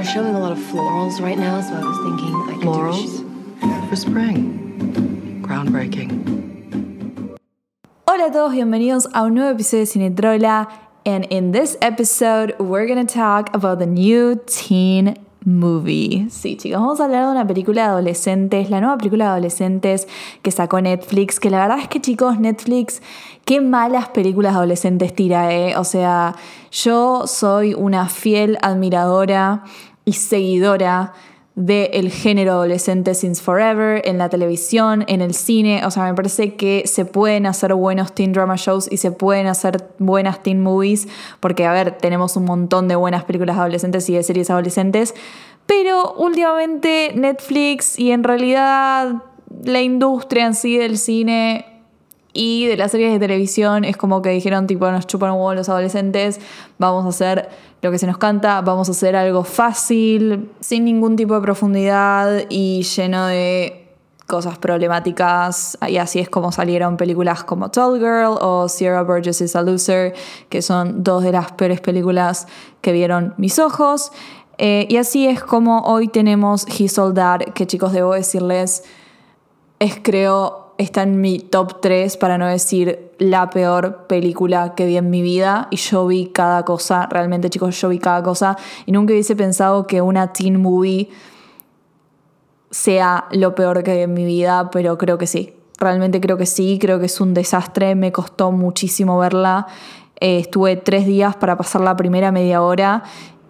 They're showing a lot of florals right now, so I was thinking I could Florals? For spring. Groundbreaking. Hola a todos, bienvenidos a un nuevo episodio de Cinetrola. And in this episode, we're gonna talk about the new teen movie. Sí, chicos, vamos a hablar de una película de adolescentes, la nueva película de adolescentes que sacó Netflix, que la verdad es que chicos, Netflix, qué malas películas de adolescentes tira, ¿eh? O sea, yo soy una fiel admiradora y seguidora del género adolescente since forever, en la televisión, en el cine. O sea, me parece que se pueden hacer buenos teen drama shows y se pueden hacer buenas teen movies, porque, a ver, tenemos un montón de buenas películas adolescentes y de series adolescentes. Pero últimamente Netflix y en realidad la industria en sí del cine y de las series de televisión es como que dijeron tipo nos chupan un huevo los adolescentes, vamos a hacer lo que se nos canta, vamos a hacer algo fácil, sin ningún tipo de profundidad y lleno de cosas problemáticas. Y así es como salieron películas como Tall Girl o Sierra Burgess is a Loser, que son dos de las peores películas que vieron mis ojos. Eh, y así es como hoy tenemos His Soldad, que chicos debo decirles, es creo está en mi top 3, para no decir la peor película que vi en mi vida. Y yo vi cada cosa, realmente chicos, yo vi cada cosa. Y nunca hubiese pensado que una teen movie sea lo peor que vi en mi vida, pero creo que sí. Realmente creo que sí, creo que es un desastre, me costó muchísimo verla. Eh, estuve tres días para pasar la primera media hora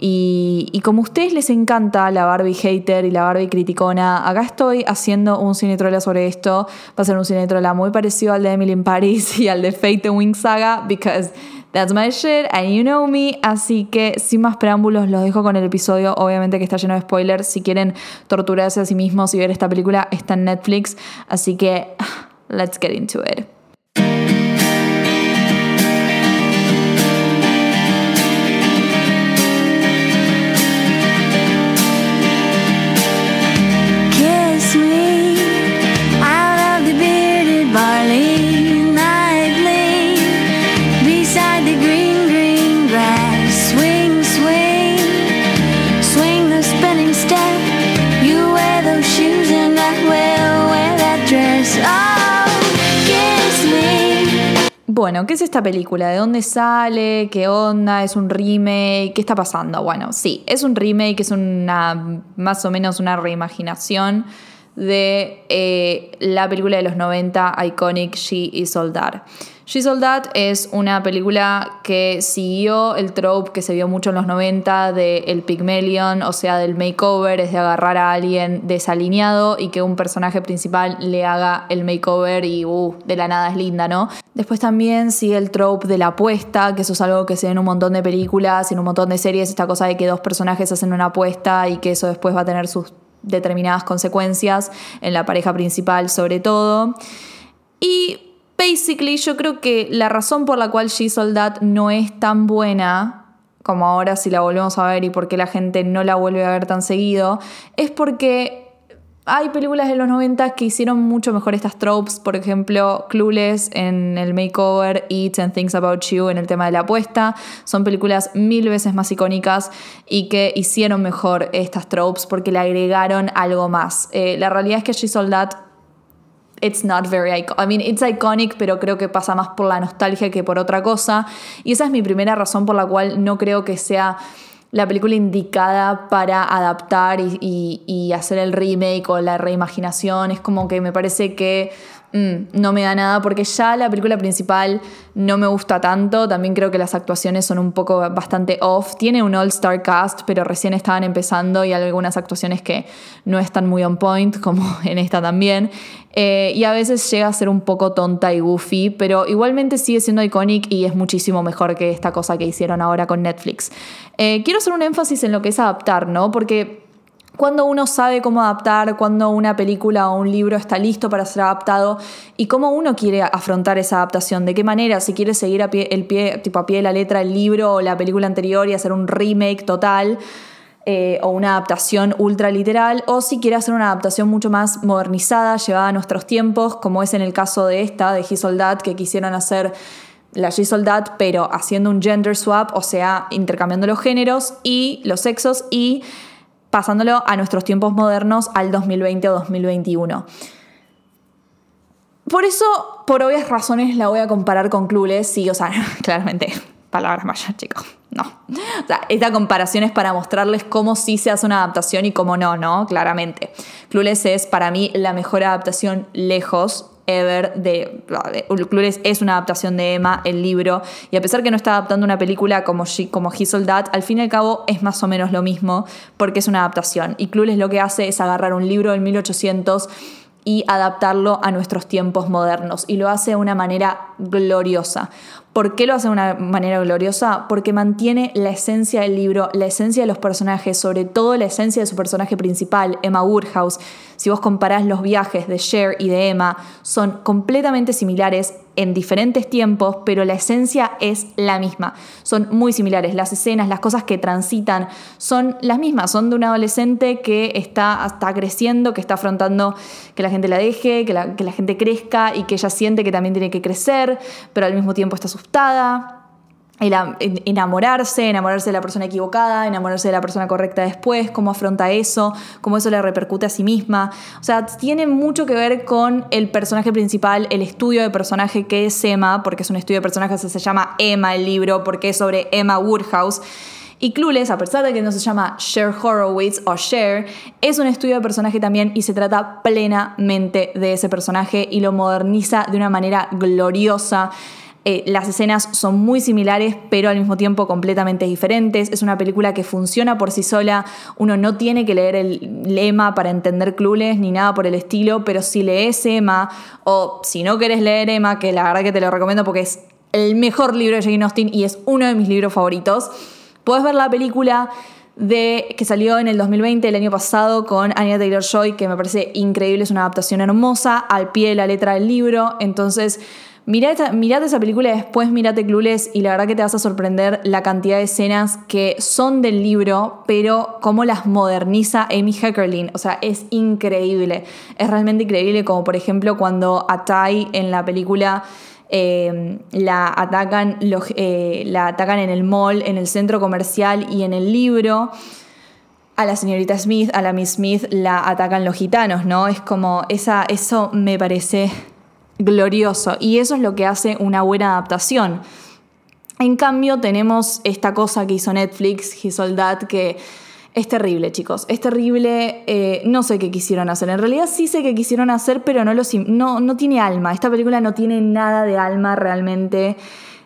y, como a ustedes les encanta la Barbie hater y la Barbie criticona, acá estoy haciendo un cinetrola sobre esto. Va a ser un cinetrola muy parecido al de Emily in Paris y al de Fate and Wing Saga, because that's my shit and you know me. Así que sin más preámbulos, los dejo con el episodio. Obviamente que está lleno de spoilers. Si quieren torturarse a sí mismos y ver esta película, está en Netflix. Así que, let's get into it. Bueno, ¿qué es esta película? ¿De dónde sale? ¿Qué onda? ¿Es un remake? ¿Qué está pasando? Bueno, sí, es un remake, es una más o menos una reimaginación de eh, la película de los 90, Iconic She is Soldar. She Soldat es una película que siguió el trope que se vio mucho en los 90 del el Pygmalion, o sea, del makeover, es de agarrar a alguien desalineado y que un personaje principal le haga el makeover y uh, de la nada es linda, ¿no? Después también sigue el trope de la apuesta, que eso es algo que se ve en un montón de películas, en un montón de series, esta cosa de que dos personajes hacen una apuesta y que eso después va a tener sus determinadas consecuencias en la pareja principal sobre todo. Y Basically, yo creo que la razón por la cual She Soldat no es tan buena como ahora si la volvemos a ver y por qué la gente no la vuelve a ver tan seguido, es porque hay películas de los 90 que hicieron mucho mejor estas tropes, por ejemplo, Clueless en el makeover y Ten Things About You en el tema de la apuesta. Son películas mil veces más icónicas y que hicieron mejor estas tropes porque le agregaron algo más. Eh, la realidad es que She Soldat it's not very iconic. I mean, it's iconic, pero creo que pasa más por la nostalgia que por otra cosa. Y esa es mi primera razón por la cual no creo que sea la película indicada para adaptar y, y hacer el remake o la reimaginación. Es como que me parece que Mm, no me da nada porque ya la película principal no me gusta tanto. También creo que las actuaciones son un poco bastante off. Tiene un all-star cast, pero recién estaban empezando y hay algunas actuaciones que no están muy on point, como en esta también. Eh, y a veces llega a ser un poco tonta y goofy, pero igualmente sigue siendo iconic y es muchísimo mejor que esta cosa que hicieron ahora con Netflix. Eh, quiero hacer un énfasis en lo que es adaptar, ¿no? Porque cuando uno sabe cómo adaptar, cuando una película o un libro está listo para ser adaptado y cómo uno quiere afrontar esa adaptación, de qué manera, si quiere seguir a pie, el pie, tipo a pie de la letra el libro o la película anterior y hacer un remake total. Eh, o una adaptación ultra literal, o si quiere hacer una adaptación mucho más modernizada, llevada a nuestros tiempos, como es en el caso de esta, de He Soldat, que quisieron hacer la He Soldat, pero haciendo un gender swap, o sea, intercambiando los géneros y los sexos y pasándolo a nuestros tiempos modernos al 2020 o 2021. Por eso, por obvias razones, la voy a comparar con Clueless, sí, o sea, claramente, palabras mayores, chicos, no. O sea, esta comparación es para mostrarles cómo sí se hace una adaptación y cómo no, ¿no? Claramente. Clueless es para mí la mejor adaptación lejos ever de, Clueless es una adaptación de Emma, el libro, y a pesar que no está adaptando una película como, She, como He al fin y al cabo es más o menos lo mismo porque es una adaptación. Y Clueless lo que hace es agarrar un libro del 1800 y adaptarlo a nuestros tiempos modernos. Y lo hace de una manera gloriosa. ¿Por qué lo hace de una manera gloriosa? Porque mantiene la esencia del libro, la esencia de los personajes, sobre todo la esencia de su personaje principal, Emma Woodhouse. Si vos comparás los viajes de Cher y de Emma, son completamente similares en diferentes tiempos, pero la esencia es la misma. Son muy similares. Las escenas, las cosas que transitan son las mismas. Son de un adolescente que está, está creciendo, que está afrontando que la gente la deje, que la, que la gente crezca y que ella siente que también tiene que crecer, pero al mismo tiempo está asustada enamorarse, enamorarse de la persona equivocada, enamorarse de la persona correcta después, cómo afronta eso, cómo eso le repercute a sí misma. O sea, tiene mucho que ver con el personaje principal, el estudio de personaje que es Emma, porque es un estudio de personaje, se llama Emma el libro, porque es sobre Emma Woodhouse. Y Clueless, a pesar de que no se llama Cher Horowitz o Cher, es un estudio de personaje también y se trata plenamente de ese personaje y lo moderniza de una manera gloriosa. Eh, las escenas son muy similares, pero al mismo tiempo completamente diferentes. Es una película que funciona por sí sola. Uno no tiene que leer el lema para entender Clueless ni nada por el estilo, pero si lees Emma o si no querés leer Emma, que la verdad que te lo recomiendo porque es el mejor libro de Jane Austen y es uno de mis libros favoritos, puedes ver la película de, que salió en el 2020, el año pasado, con Anya Taylor Joy, que me parece increíble, es una adaptación hermosa, al pie de la letra del libro. Entonces, Mirate, esa película y después mirate Clueless y la verdad que te vas a sorprender la cantidad de escenas que son del libro, pero cómo las moderniza Amy Heckerling. O sea, es increíble. Es realmente increíble como por ejemplo cuando a Tai en la película... Eh, la, atacan, eh, la atacan en el mall, en el centro comercial y en el libro a la señorita Smith, a la Miss Smith, la atacan los gitanos, ¿no? Es como, esa, eso me parece glorioso y eso es lo que hace una buena adaptación. En cambio tenemos esta cosa que hizo Netflix, His Soldat, que es terrible, chicos. Es terrible. Eh, no sé qué quisieron hacer. En realidad sí sé qué quisieron hacer, pero no, lo, no, no tiene alma. Esta película no tiene nada de alma realmente.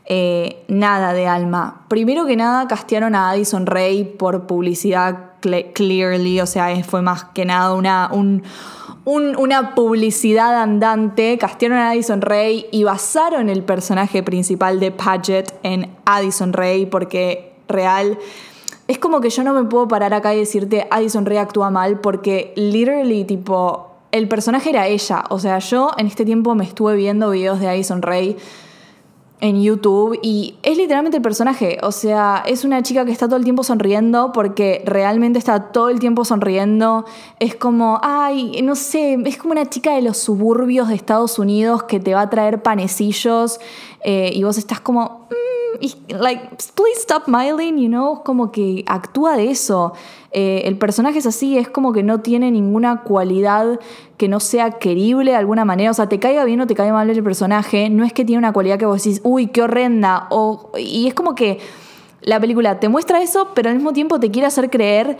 Eh, nada de alma. Primero que nada, castearon a Addison Ray por publicidad, clearly. O sea, fue más que nada una, un, una publicidad andante, castearon a Addison Ray y basaron el personaje principal de Paget en Addison Ray porque real... Es como que yo no me puedo parar acá y decirte Addison Ray actúa mal porque literally tipo el personaje era ella. O sea, yo en este tiempo me estuve viendo videos de Addison Ray en YouTube y es literalmente el personaje, o sea, es una chica que está todo el tiempo sonriendo porque realmente está todo el tiempo sonriendo, es como, ay, no sé, es como una chica de los suburbios de Estados Unidos que te va a traer panecillos eh, y vos estás como, mm, like, please stop smiling, you know, como que actúa de eso. Eh, el personaje es así, es como que no tiene ninguna cualidad que no sea querible de alguna manera. O sea, te caiga bien o te caiga mal el personaje, no es que tiene una cualidad que vos decís, uy, qué horrenda. O, y es como que la película te muestra eso, pero al mismo tiempo te quiere hacer creer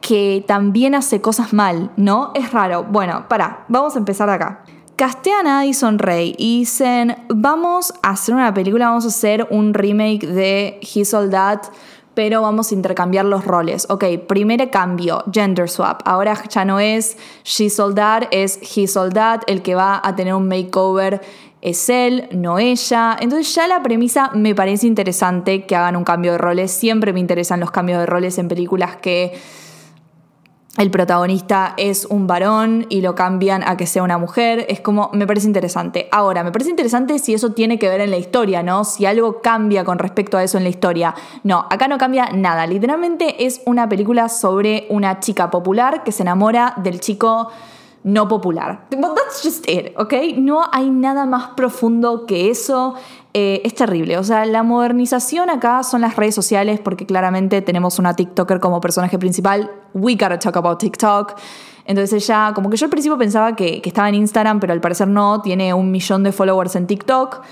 que también hace cosas mal, ¿no? Es raro. Bueno, para, vamos a empezar de acá. Castean a Addison Ray y dicen, vamos a hacer una película, vamos a hacer un remake de His Soldat pero vamos a intercambiar los roles. Ok, primer cambio, gender swap. Ahora ya no es she soldat, es he soldat. El que va a tener un makeover es él, no ella. Entonces ya la premisa me parece interesante que hagan un cambio de roles. Siempre me interesan los cambios de roles en películas que el protagonista es un varón y lo cambian a que sea una mujer, es como, me parece interesante. Ahora, me parece interesante si eso tiene que ver en la historia, ¿no? Si algo cambia con respecto a eso en la historia. No, acá no cambia nada. Literalmente es una película sobre una chica popular que se enamora del chico no popular. But that's just it, ¿ok? No hay nada más profundo que eso. eh, es terrible. O sea, la modernización acá son las redes sociales porque claramente tenemos una TikToker como personaje principal. We gotta talk about TikTok. Entonces ella, como que yo al principio pensaba que, que estaba en Instagram, pero al parecer no, tiene un millón de followers en TikTok.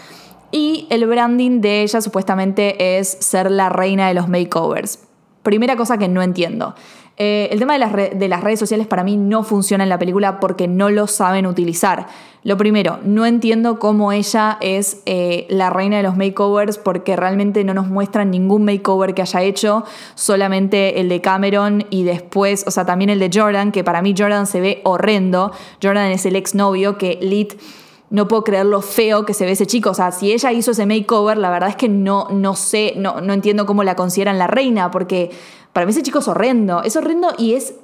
Y el branding de ella supuestamente es ser la reina de los makeovers. Primera cosa que no entiendo. Eh, el tema de las, de las, redes sociales para mí no funciona en la película porque no lo saben utilizar. Lo primero, no entiendo cómo ella es eh, la reina de los makeovers porque realmente no nos muestran ningún makeover que haya hecho, solamente el de Cameron y después, o sea, también el de Jordan, que para mí Jordan se ve horrendo. Jordan es el exnovio que Lit no puedo creer lo feo que se ve ese chico. O sea, si ella hizo ese makeover, la verdad es que no, no sé, no, no entiendo cómo la consideran la reina, porque para mí ese chico es horrendo, es horrendo y es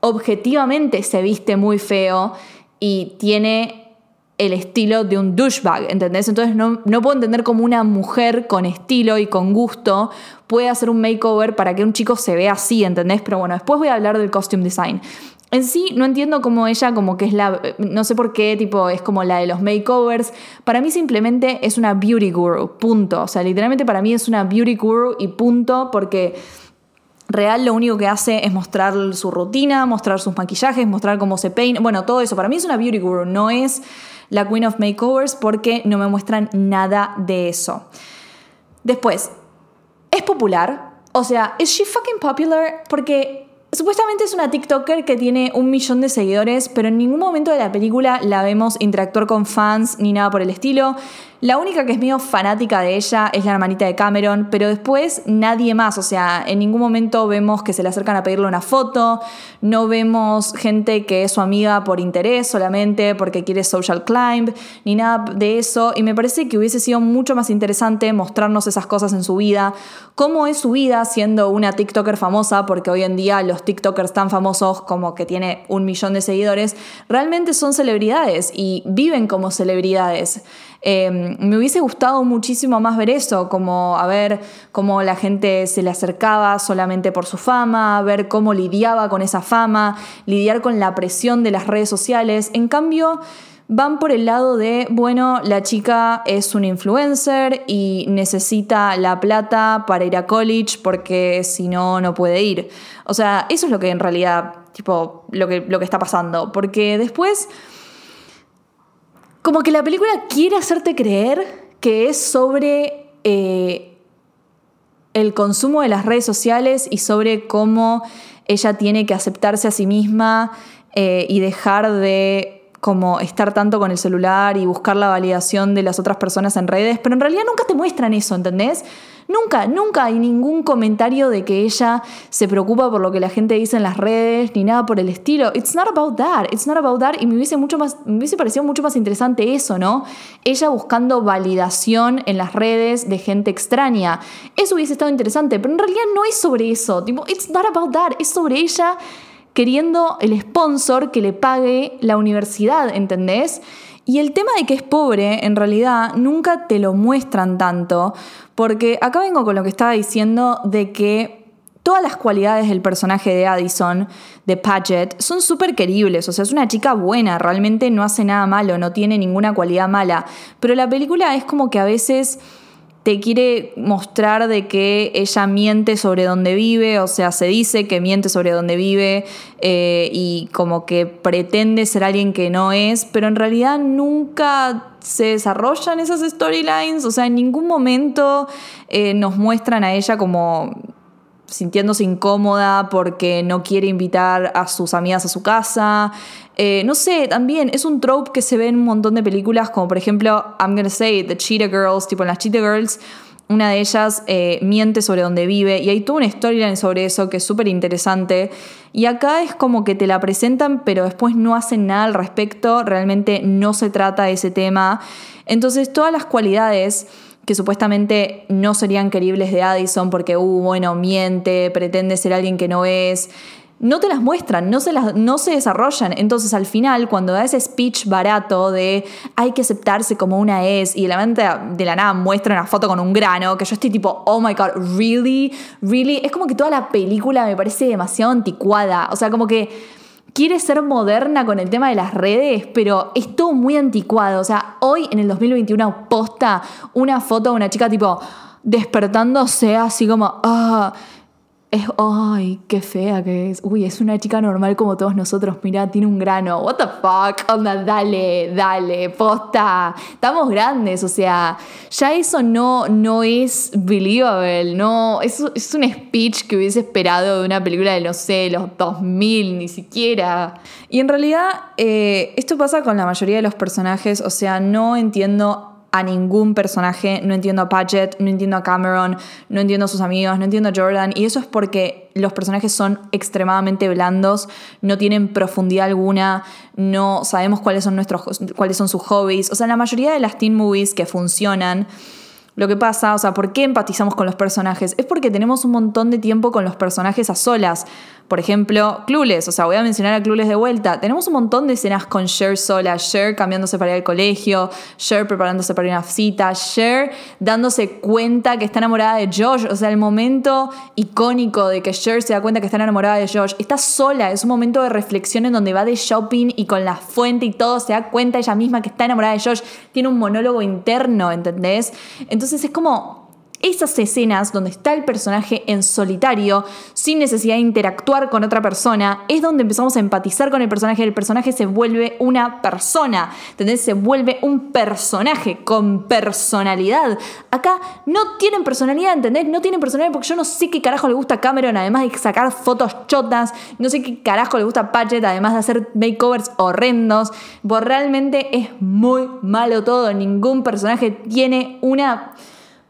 objetivamente se viste muy feo y tiene el estilo de un douchebag, ¿entendés? Entonces no, no, puedo entender cómo una mujer con estilo y con gusto puede hacer un makeover para que un chico se vea así, ¿entendés? Pero bueno, después voy a hablar del costume design. En sí, no entiendo cómo ella como que es la, no sé por qué, tipo, es como la de los makeovers. Para mí simplemente es una beauty guru, punto. O sea, literalmente para mí es una beauty guru y punto, porque Real lo único que hace es mostrar su rutina, mostrar sus maquillajes, mostrar cómo se peina. Bueno, todo eso. Para mí es una beauty guru, no es la Queen of Makeovers porque no me muestran nada de eso. Después, ¿es popular? O sea, ¿es she fucking popular? Porque Supuestamente es una TikToker que tiene un millón de seguidores, pero en ningún momento de la película la vemos interactuar con fans ni nada por el estilo. La única que es medio fanática de ella es la hermanita de Cameron, pero después nadie más. O sea, en ningún momento vemos que se le acercan a pedirle una foto, no vemos gente que es su amiga por interés solamente, porque quiere social climb, ni nada de eso. Y me parece que hubiese sido mucho más interesante mostrarnos esas cosas en su vida, cómo es su vida siendo una TikToker famosa, porque hoy en día los TikTokers tan famosos como que tiene un millón de seguidores, realmente son celebridades y viven como celebridades. Em, me hubiese gustado muchísimo más ver eso, como a ver cómo la gente se le acercaba solamente por su fama, ver cómo lidiaba con esa fama, lidiar con la presión de las redes sociales. En cambio, van por el lado de, bueno, la chica es un influencer y necesita la plata para ir a college porque si no, no puede ir. O sea, eso es lo que en realidad, tipo, lo que, lo que está pasando. Porque después como que la película quiere hacerte creer que es sobre eh, el consumo de las redes sociales y sobre cómo ella tiene que aceptarse a sí misma eh, y dejar de como estar tanto con el celular y buscar la validación de las otras personas en redes, pero en realidad nunca te muestran eso, ¿entendés? Nunca, nunca hay ningún comentario de que ella se preocupa por lo que la gente dice en las redes, ni nada por el estilo. It's not about that, it's not about that. Y me hubiese, mucho más, parecido mucho más interesante eso, ¿no? Ella buscando validación en las redes de gente extraña. Eso hubiese estado interesante, pero en realidad no es sobre eso. Tipo, it's not about that, es sobre ella queriendo el sponsor que le pague la universidad, ¿entendés? Y el tema de que es pobre, en realidad, nunca te lo muestran tanto, porque acá vengo con lo que estaba diciendo de que todas las cualidades del personaje de Addison, de Paget, son súper queribles. O sea, es una chica buena, realmente no hace nada malo, no tiene ninguna cualidad mala. Pero la película es como que a veces te quiere mostrar de que ella miente sobre dónde vive, o sea, se dice que miente sobre dónde vive eh, y como que pretende ser alguien que no es, pero en realidad nunca se desarrollan esas storylines, o sea, en ningún momento eh, nos muestran a ella como sintiéndose incómoda porque no quiere invitar a sus amigas a su casa. Eh, no sé, también es un trope que se ve en un montón de películas, como por ejemplo, I'm gonna say, The Cheetah Girls, tipo en las Cheetah Girls, una de ellas eh, miente sobre dónde vive y hay toda una storyline sobre eso que es súper interesante. Y acá es como que te la presentan, pero después no hacen nada al respecto, realmente no se trata de ese tema. Entonces, todas las cualidades que supuestamente no serían queribles de Addison porque, uh, bueno, miente, pretende ser alguien que no es. No te las muestran, no se, las, no se desarrollan. Entonces, al final, cuando da ese speech barato de hay que aceptarse como una es, y la mente de la nada muestra una foto con un grano, que yo estoy tipo, oh my god, really, really. Es como que toda la película me parece demasiado anticuada. O sea, como que quiere ser moderna con el tema de las redes, pero es todo muy anticuado. O sea, hoy en el 2021 posta una foto de una chica tipo despertándose así como, ah, es, ay, qué fea que es. Uy, es una chica normal como todos nosotros. Mira, tiene un grano. What the fuck? Onda, dale, dale, posta. Estamos grandes, o sea, ya eso no, no es believable. No, es, es un speech que hubiese esperado de una película de, no sé, los 2000, ni siquiera. Y en realidad, eh, esto pasa con la mayoría de los personajes. O sea, no entiendo a ningún personaje, no entiendo a Paget, no entiendo a Cameron, no entiendo a sus amigos, no entiendo a Jordan, y eso es porque los personajes son extremadamente blandos, no tienen profundidad alguna, no sabemos cuáles son nuestros cuáles son sus hobbies, o sea, la mayoría de las teen movies que funcionan lo que pasa, o sea, ¿por qué empatizamos con los personajes? Es porque tenemos un montón de tiempo con los personajes a solas. Por ejemplo, Clueless, o sea, voy a mencionar a Clueless de vuelta. Tenemos un montón de escenas con Cher sola, Cher cambiándose para ir al colegio, Cher preparándose para una cita, Cher dándose cuenta que está enamorada de Josh, o sea, el momento icónico de que Cher se da cuenta que está enamorada de Josh. Está sola, es un momento de reflexión en donde va de shopping y con la fuente y todo se da cuenta ella misma que está enamorada de Josh. Tiene un monólogo interno, ¿entendés? Entonces, entonces es como esas escenas donde está el personaje en solitario, sin necesidad de interactuar con otra persona, es donde empezamos a empatizar con el personaje. El personaje se vuelve una persona, ¿entendés? Se vuelve un personaje con personalidad. Acá no tienen personalidad, ¿entendés? No tienen personalidad porque yo no sé qué carajo le gusta Cameron, además de sacar fotos chotas, no sé qué carajo le gusta a Paget, además de hacer makeovers horrendos. Pues realmente es muy malo todo. Ningún personaje tiene una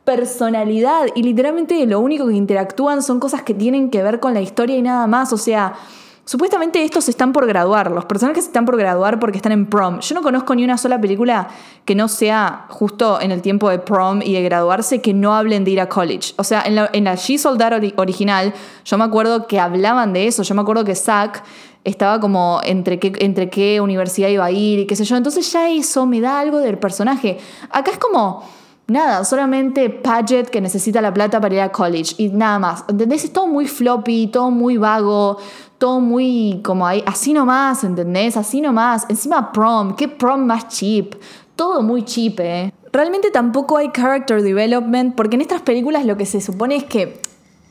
personalidad y literalmente lo único que interactúan son cosas que tienen que ver con la historia y nada más. O sea, supuestamente estos están por graduar, los personajes están por graduar porque están en prom. Yo no conozco ni una sola película que no sea justo en el tiempo de prom y de graduarse que no hablen de ir a college. O sea, en la, en She Soldat original, yo me acuerdo que hablaban de eso. Yo me acuerdo que Zack estaba como entre qué, entre qué universidad iba a ir y qué sé yo. Entonces ya eso me da algo del personaje. Acá es como Nada, solamente Paget que necesita la plata para ir a college y nada más. ¿Entendés? Es todo muy floppy, todo muy vago, todo muy como ahí, así nomás, ¿entendés? Así nomás. Encima prom, ¿qué prom más cheap? Todo muy cheap, ¿eh? Realmente tampoco hay character development porque en estas películas lo que se supone es que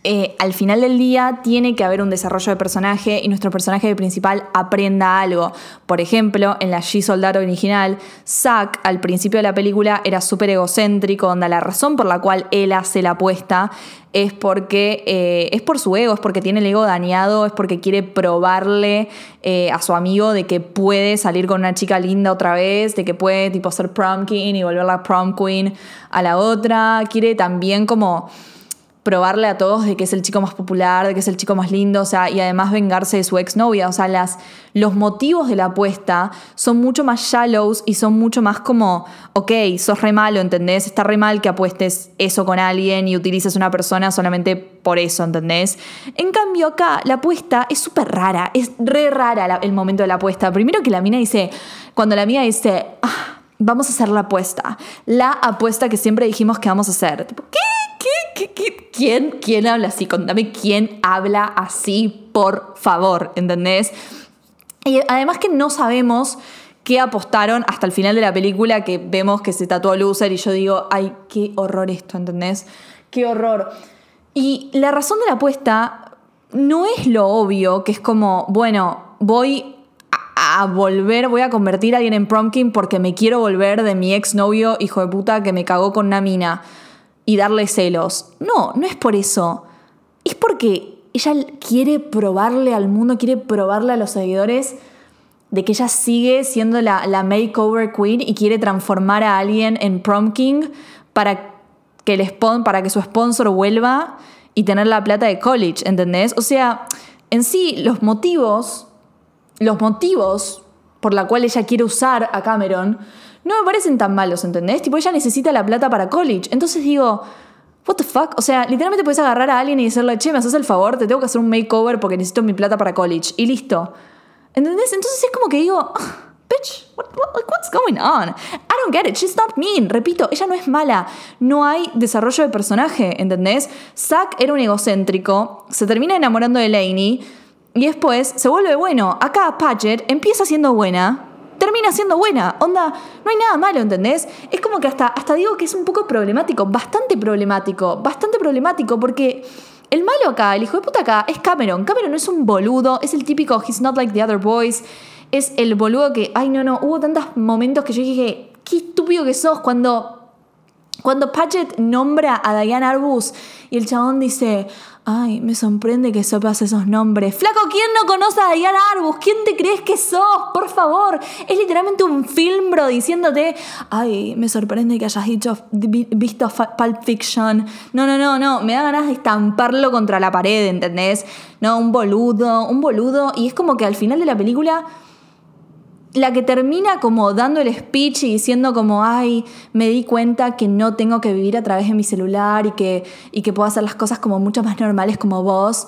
eh, al final del día tiene que haber un desarrollo de personaje y nuestro personaje principal aprenda algo. Por ejemplo, en la She Soldado original, Zack al principio de la película era súper egocéntrico, donde la razón por la cual él hace la apuesta es porque eh, es por su ego, es porque tiene el ego dañado, es porque quiere probarle eh, a su amigo de que puede salir con una chica linda otra vez, de que puede tipo ser prom king y volverla prom queen a la otra, quiere también como probarle a todos de que es el chico más popular, de que es el chico más lindo, o sea, y además vengarse de su exnovia. O sea, las, los motivos de la apuesta son mucho más shallows y son mucho más como, ok, sos re malo, ¿entendés? Está re mal que apuestes eso con alguien y utilices una persona solamente por eso, ¿entendés? En cambio, acá la apuesta es súper rara, es re rara el momento de la apuesta. Primero que la mina dice, cuando la mina dice, ah, vamos a hacer la apuesta, la apuesta que siempre dijimos que vamos a hacer. ¿Qué? Quién, quién habla así? Contame quién habla así, por favor, ¿entendés? Y además que no sabemos qué apostaron hasta el final de la película que vemos que se tatuó Loser y yo digo, ay, qué horror esto, ¿entendés? Qué horror. Y la razón de la apuesta no es lo obvio, que es como, bueno, voy a, volver, voy a convertir a alguien en Promkin porque me quiero volver de mi exnovio, hijo de puta, que me cagó con una mina y darle celos. No, no es por eso. Es porque ella quiere probarle al mundo, quiere probarle a los seguidores de que ella sigue siendo la, la makeover queen y quiere transformar a alguien en prom king para que, el para que su sponsor vuelva y tener la plata de college, ¿entendés? O sea, en sí, los motivos, los motivos por la cual ella quiere usar a Cameron no me parecen tan malos, ¿entendés? Tipo, ella necesita la plata para college. Entonces digo, what the fuck? O sea, literalmente puedes agarrar a alguien y decirle, che, me haces el favor, te tengo que hacer un makeover porque necesito mi plata para college. Y listo. ¿Entendés? Entonces es como que digo, bitch, what, what's going on? I don't get it, she's not mean. Repito, ella no es mala. No hay desarrollo de personaje, ¿entendés? Zack era un egocéntrico, se termina enamorando de Lainey y después se vuelve bueno. Acá Patchett empieza siendo buena, termina siendo buena. Onda, no hay nada malo, ¿entendés? Es como que hasta, hasta digo que es un poco problemático, bastante problemático, bastante problemático, porque el malo acá, el hijo de puta acá, es Cameron. Cameron no es un boludo, es el típico, he's not like the other boys. Es el boludo que, ay, no, no, hubo tantos momentos que yo dije, qué estúpido que sos cuando cuando Patchett nombra a Diane Arbus y el chabón dice, ay, me sorprende que sepas esos nombres. Flaco, ¿quién no conoce a Diane Arbus? ¿Quién te crees que sos? Por favor. Es literalmente un film, bro, diciéndote, ay, me sorprende que hayas dicho, visto Pulp Fiction. No, no, no, no. Me da ganas de estamparlo contra la pared, ¿entendés? No, un boludo, un boludo. Y es como que al final de la película la que termina como dando el speech y diciendo como, ay, me di cuenta que no tengo que vivir a través de mi celular y que, y que puedo hacer las cosas como mucho más normales como vos,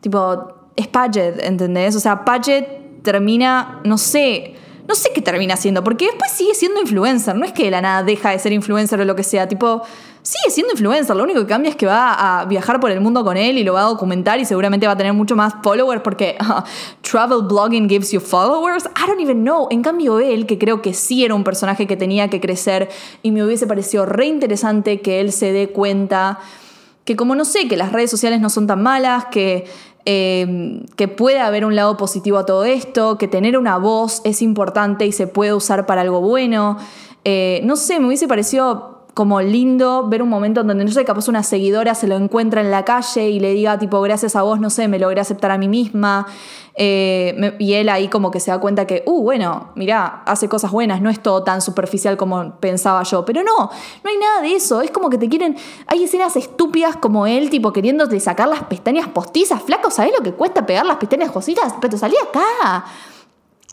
tipo, es Paget, ¿entendés? O sea, Paget termina, no sé, no sé qué termina haciendo, porque después sigue siendo influencer, no es que de la nada deja de ser influencer o lo que sea, tipo, sigue siendo influencer, lo único que cambia es que va a viajar por el mundo con él y lo va a documentar y seguramente va a tener mucho más followers porque travel blogging gives you followers. I don't even know. En cambio él, que creo que sí era un personaje que tenía que crecer y me hubiese parecido re interesante que él se dé cuenta que como no sé, que las redes sociales no son tan malas, que em, que puede haber un lado positivo a todo esto, que tener una voz es importante y se puede usar para algo bueno. Eh, no sé, me hubiese parecido como lindo ver un momento donde, no sé, capaz una seguidora se lo encuentra en la calle y le diga, tipo, gracias a vos, no sé, me logré aceptar a mí misma. Eh, y él ahí como que se da cuenta que, uh, bueno, mirá, hace cosas buenas, no es todo tan superficial como pensaba yo. Pero no, no hay nada de eso. Es como que te quieren. Hay escenas estúpidas como él, tipo, queriéndote sacar las pestañas postizas. Flaco, ¿sabés lo que cuesta pegar las pestañas postizas? Pero salí acá.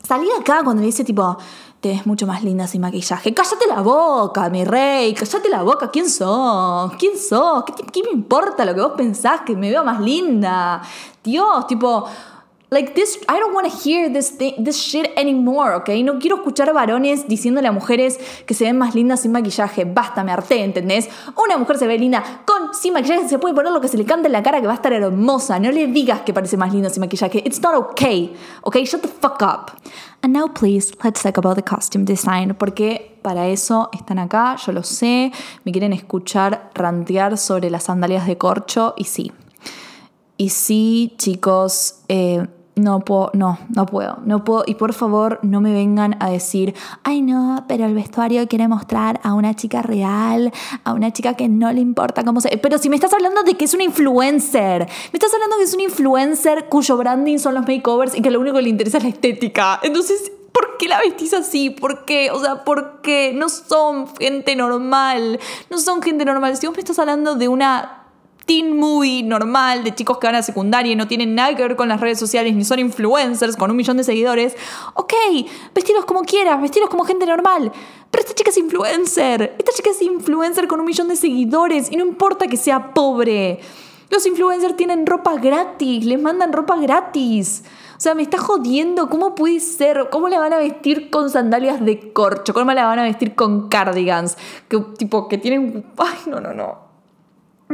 Salí acá cuando le dice, tipo, te ves mucho más linda sin maquillaje. Cállate la boca, mi rey, cállate la boca. ¿Quién sos? ¿Quién sos? ¿Qué, ¿Qué, me importa lo que vos pensás que me veo más linda? Dios, tipo, Like this, I don't want to hear this, this shit anymore, ¿ok? No quiero escuchar varones diciéndole a mujeres que se ven más lindas sin maquillaje. Basta, me harté, ¿entendés? Una mujer se ve linda con sin maquillaje, se puede poner lo que se le cante en la cara que va a estar hermosa. No le digas que parece más linda sin maquillaje. It's not okay, ¿ok? Shut the fuck up. And now please, let's talk about the costume design, porque para eso están acá, yo lo sé, me quieren escuchar rantear sobre las sandalias de corcho y sí. Y sí, chicos, eh, no puedo, no, no puedo, no puedo. Y por favor, no me vengan a decir, ay no, pero el vestuario quiere mostrar a una chica real, a una chica que no le importa cómo se... Pero si me estás hablando de que es una influencer, me estás hablando de que es una influencer cuyo branding son los makeovers y que lo único que le interesa es la estética. Entonces, ¿por qué la vestís así? ¿Por qué? O sea, ¿por qué? No son gente normal, no son gente normal. Si vos me estás hablando de una teen movie normal de chicos que van a secundaria y no tienen nada que ver con las redes sociales ni son influencers con un millón de seguidores, ok, vestiros como quieras, vestiros como gente normal. Pero esta chica es influencer, esta chica es influencer con un millón de seguidores y no importa que sea pobre. Los influencers tienen ropa gratis, les mandan ropa gratis. O sea, me está jodiendo. ¿Cómo puede ser? ¿Cómo la van a vestir con sandalias de corcho? ¿Cómo la van a vestir con cardigans? Que tipo, que tienen. Ay, no, no, no.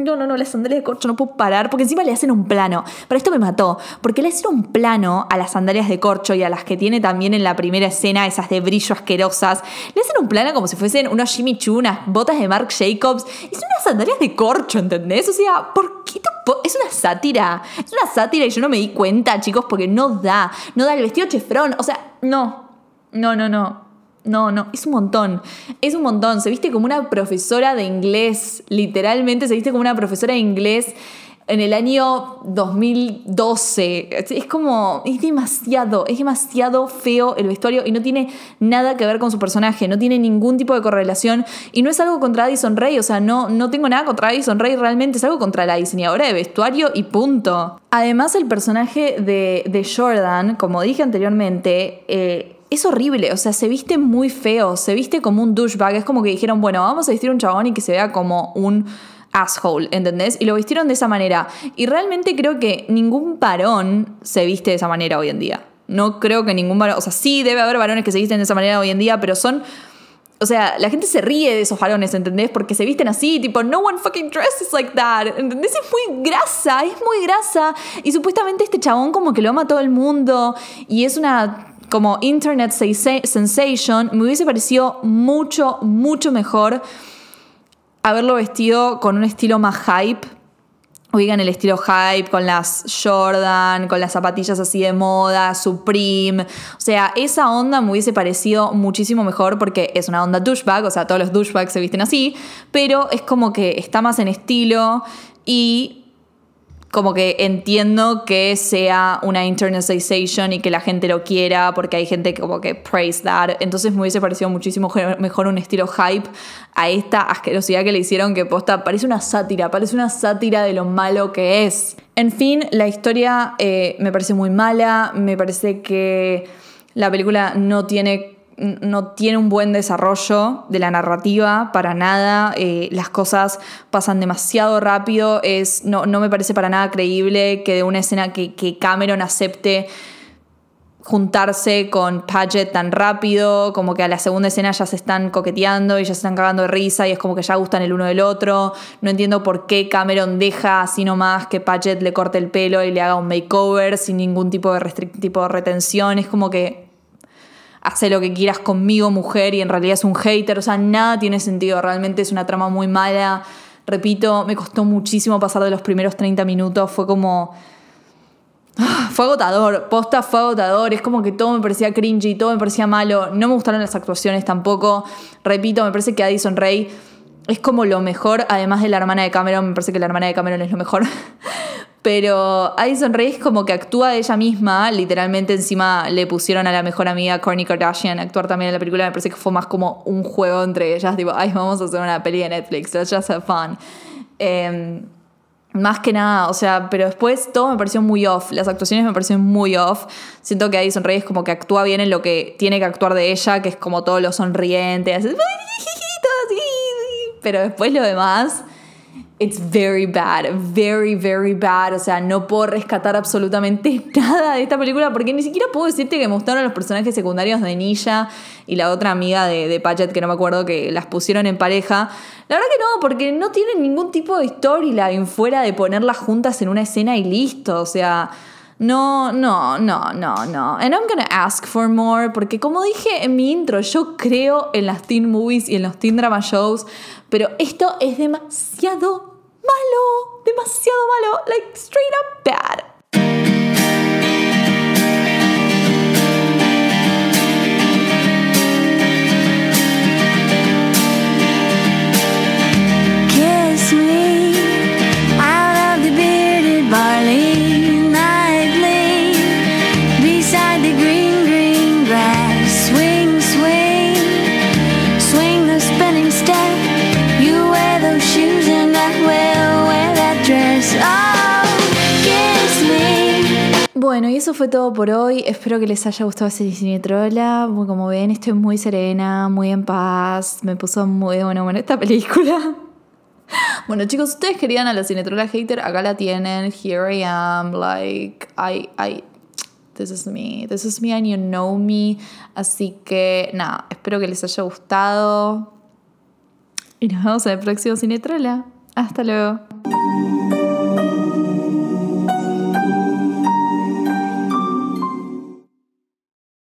No, no, no, las sandalias de corcho no puedo parar, porque encima le hacen un plano. Pero esto me mató, porque le hacen un plano a las sandalias de corcho y a las que tiene también en la primera escena, esas de brillo asquerosas. Le hacen un plano como si fuesen unos Jimmy Choo, unas botas de Marc Jacobs. Son unas sandalias de corcho, ¿entendés? O sea, ¿por qué? Es una sátira. Es una sátira y yo no me di cuenta, chicos, porque no da. No da el vestido chefrón. O sea, no. No, no, no. No, no, es un montón. Es un montón. Se viste como una profesora de inglés. Literalmente se viste como una profesora de inglés en el año 2012. Es como, es demasiado, es demasiado feo el vestuario y no tiene nada que ver con su personaje, no tiene ningún tipo de correlación y no es algo contra Addison Ray, o sea, no, no tengo nada contra Addison Ray, realmente es algo contra la diseñadora de vestuario y punto. Además, el personaje de, de Jordan, como dije anteriormente, eh, es horrible, o sea, se viste muy feo, se viste como un douchebag, es como que dijeron, bueno, vamos a vestir un chabón y que se vea como un asshole, ¿entendés? Y lo vistieron de esa manera. Y realmente creo que ningún varón se viste de esa manera hoy en día. No creo que ningún varón, o sea, sí debe haber varones que se visten de esa manera hoy en día, pero son o sea, la gente se ríe de esos varones, ¿entendés? Porque se visten así, tipo, no one fucking dresses like that. ¿Entendés? Es muy grasa, es muy grasa. Y supuestamente este chabón como que lo ama todo el mundo. Y es una como internet sensation. Me hubiese parecido mucho, mucho mejor haberlo vestido con un estilo más hype Oigan el estilo hype con las Jordan, con las zapatillas así de moda, Supreme. O sea, esa onda me hubiese parecido muchísimo mejor porque es una onda douchebag, o sea, todos los douchebags se visten así, pero es como que está más en estilo y como que entiendo que sea una internetization y que la gente lo quiera porque hay gente que como que praise that. Entonces me hubiese parecido muchísimo mejor un estilo hype a esta asquerosidad que le hicieron que posta parece una sátira, parece una sátira de lo malo que es. En fin, la historia eh, me parece muy mala, me parece que la película no tiene no tiene un buen desarrollo de la narrativa para nada, eh, las cosas pasan demasiado rápido, es, no, no, me parece para nada creíble que de una escena que, que Cameron acepte juntarse con Paget tan rápido, como que a la segunda escena ya se están coqueteando y ya se están cagando de risa y es como que ya gustan el uno del otro. No entiendo por qué Cameron deja así nomás que Paget le corte el pelo y le haga un makeover sin ningún tipo de, tipo de retención. Es como que hace lo que quieras conmigo, mujer, y en realidad es un hater. O sea, nada tiene sentido. Realmente es una trama muy mala. Repito, me costó muchísimo pasar de los primeros 30 minutos. Fue como. Ah, fue agotador, posta fue agotador, es como que todo me parecía cringy, todo me parecía malo, no me gustaron las actuaciones tampoco, repito, me parece que Addison Ray es como lo mejor, además de la hermana de Cameron, me parece que la hermana de Cameron es lo mejor, Pero Addison Rae como que actúa de ella misma, literalmente encima le pusieron a la mejor amiga Kourtney Kardashian a actuar también en la película, me parece que fue más como un juego entre ellas, tipo, ay, vamos a hacer una peli de Netflix, let's just have fun. Em, más que nada, o sea, pero después todo me pareció muy off, las actuaciones me parecieron muy off. Siento que Addison Rae es como que actúa bien en lo que tiene que actuar de ella, que es como todo lo sonriente, así, pero después lo demás It's very bad, very, very bad. O sea, no puedo rescatar absolutamente nada de esta película porque ni siquiera puedo decirte que me gustaron los personajes secundarios de Nilla y la otra amiga de, de que no me acuerdo, que las pusieron en pareja. La verdad que no, porque no tienen ningún tipo de storyline fuera de ponerlas juntas en una escena y listo. O sea, no, no, no, no, no. And I'm gonna ask for more, porque como dije en mi intro, yo creo en las teen movies y en los teen drama shows, pero esto es demasiado malo, demasiado malo, like straight up bad. Eso fue todo por hoy. Espero que les haya gustado este cinetrola. Como ven, estoy muy serena, muy en paz. Me puso muy bueno, bueno esta película. Bueno, chicos, ustedes querían a la cinetrola hater, acá la tienen. Here I am, like, I, I, this is me, this is me and you know me. Así que, nada, espero que les haya gustado. Y nos vemos en el próximo cinetrola. Hasta luego.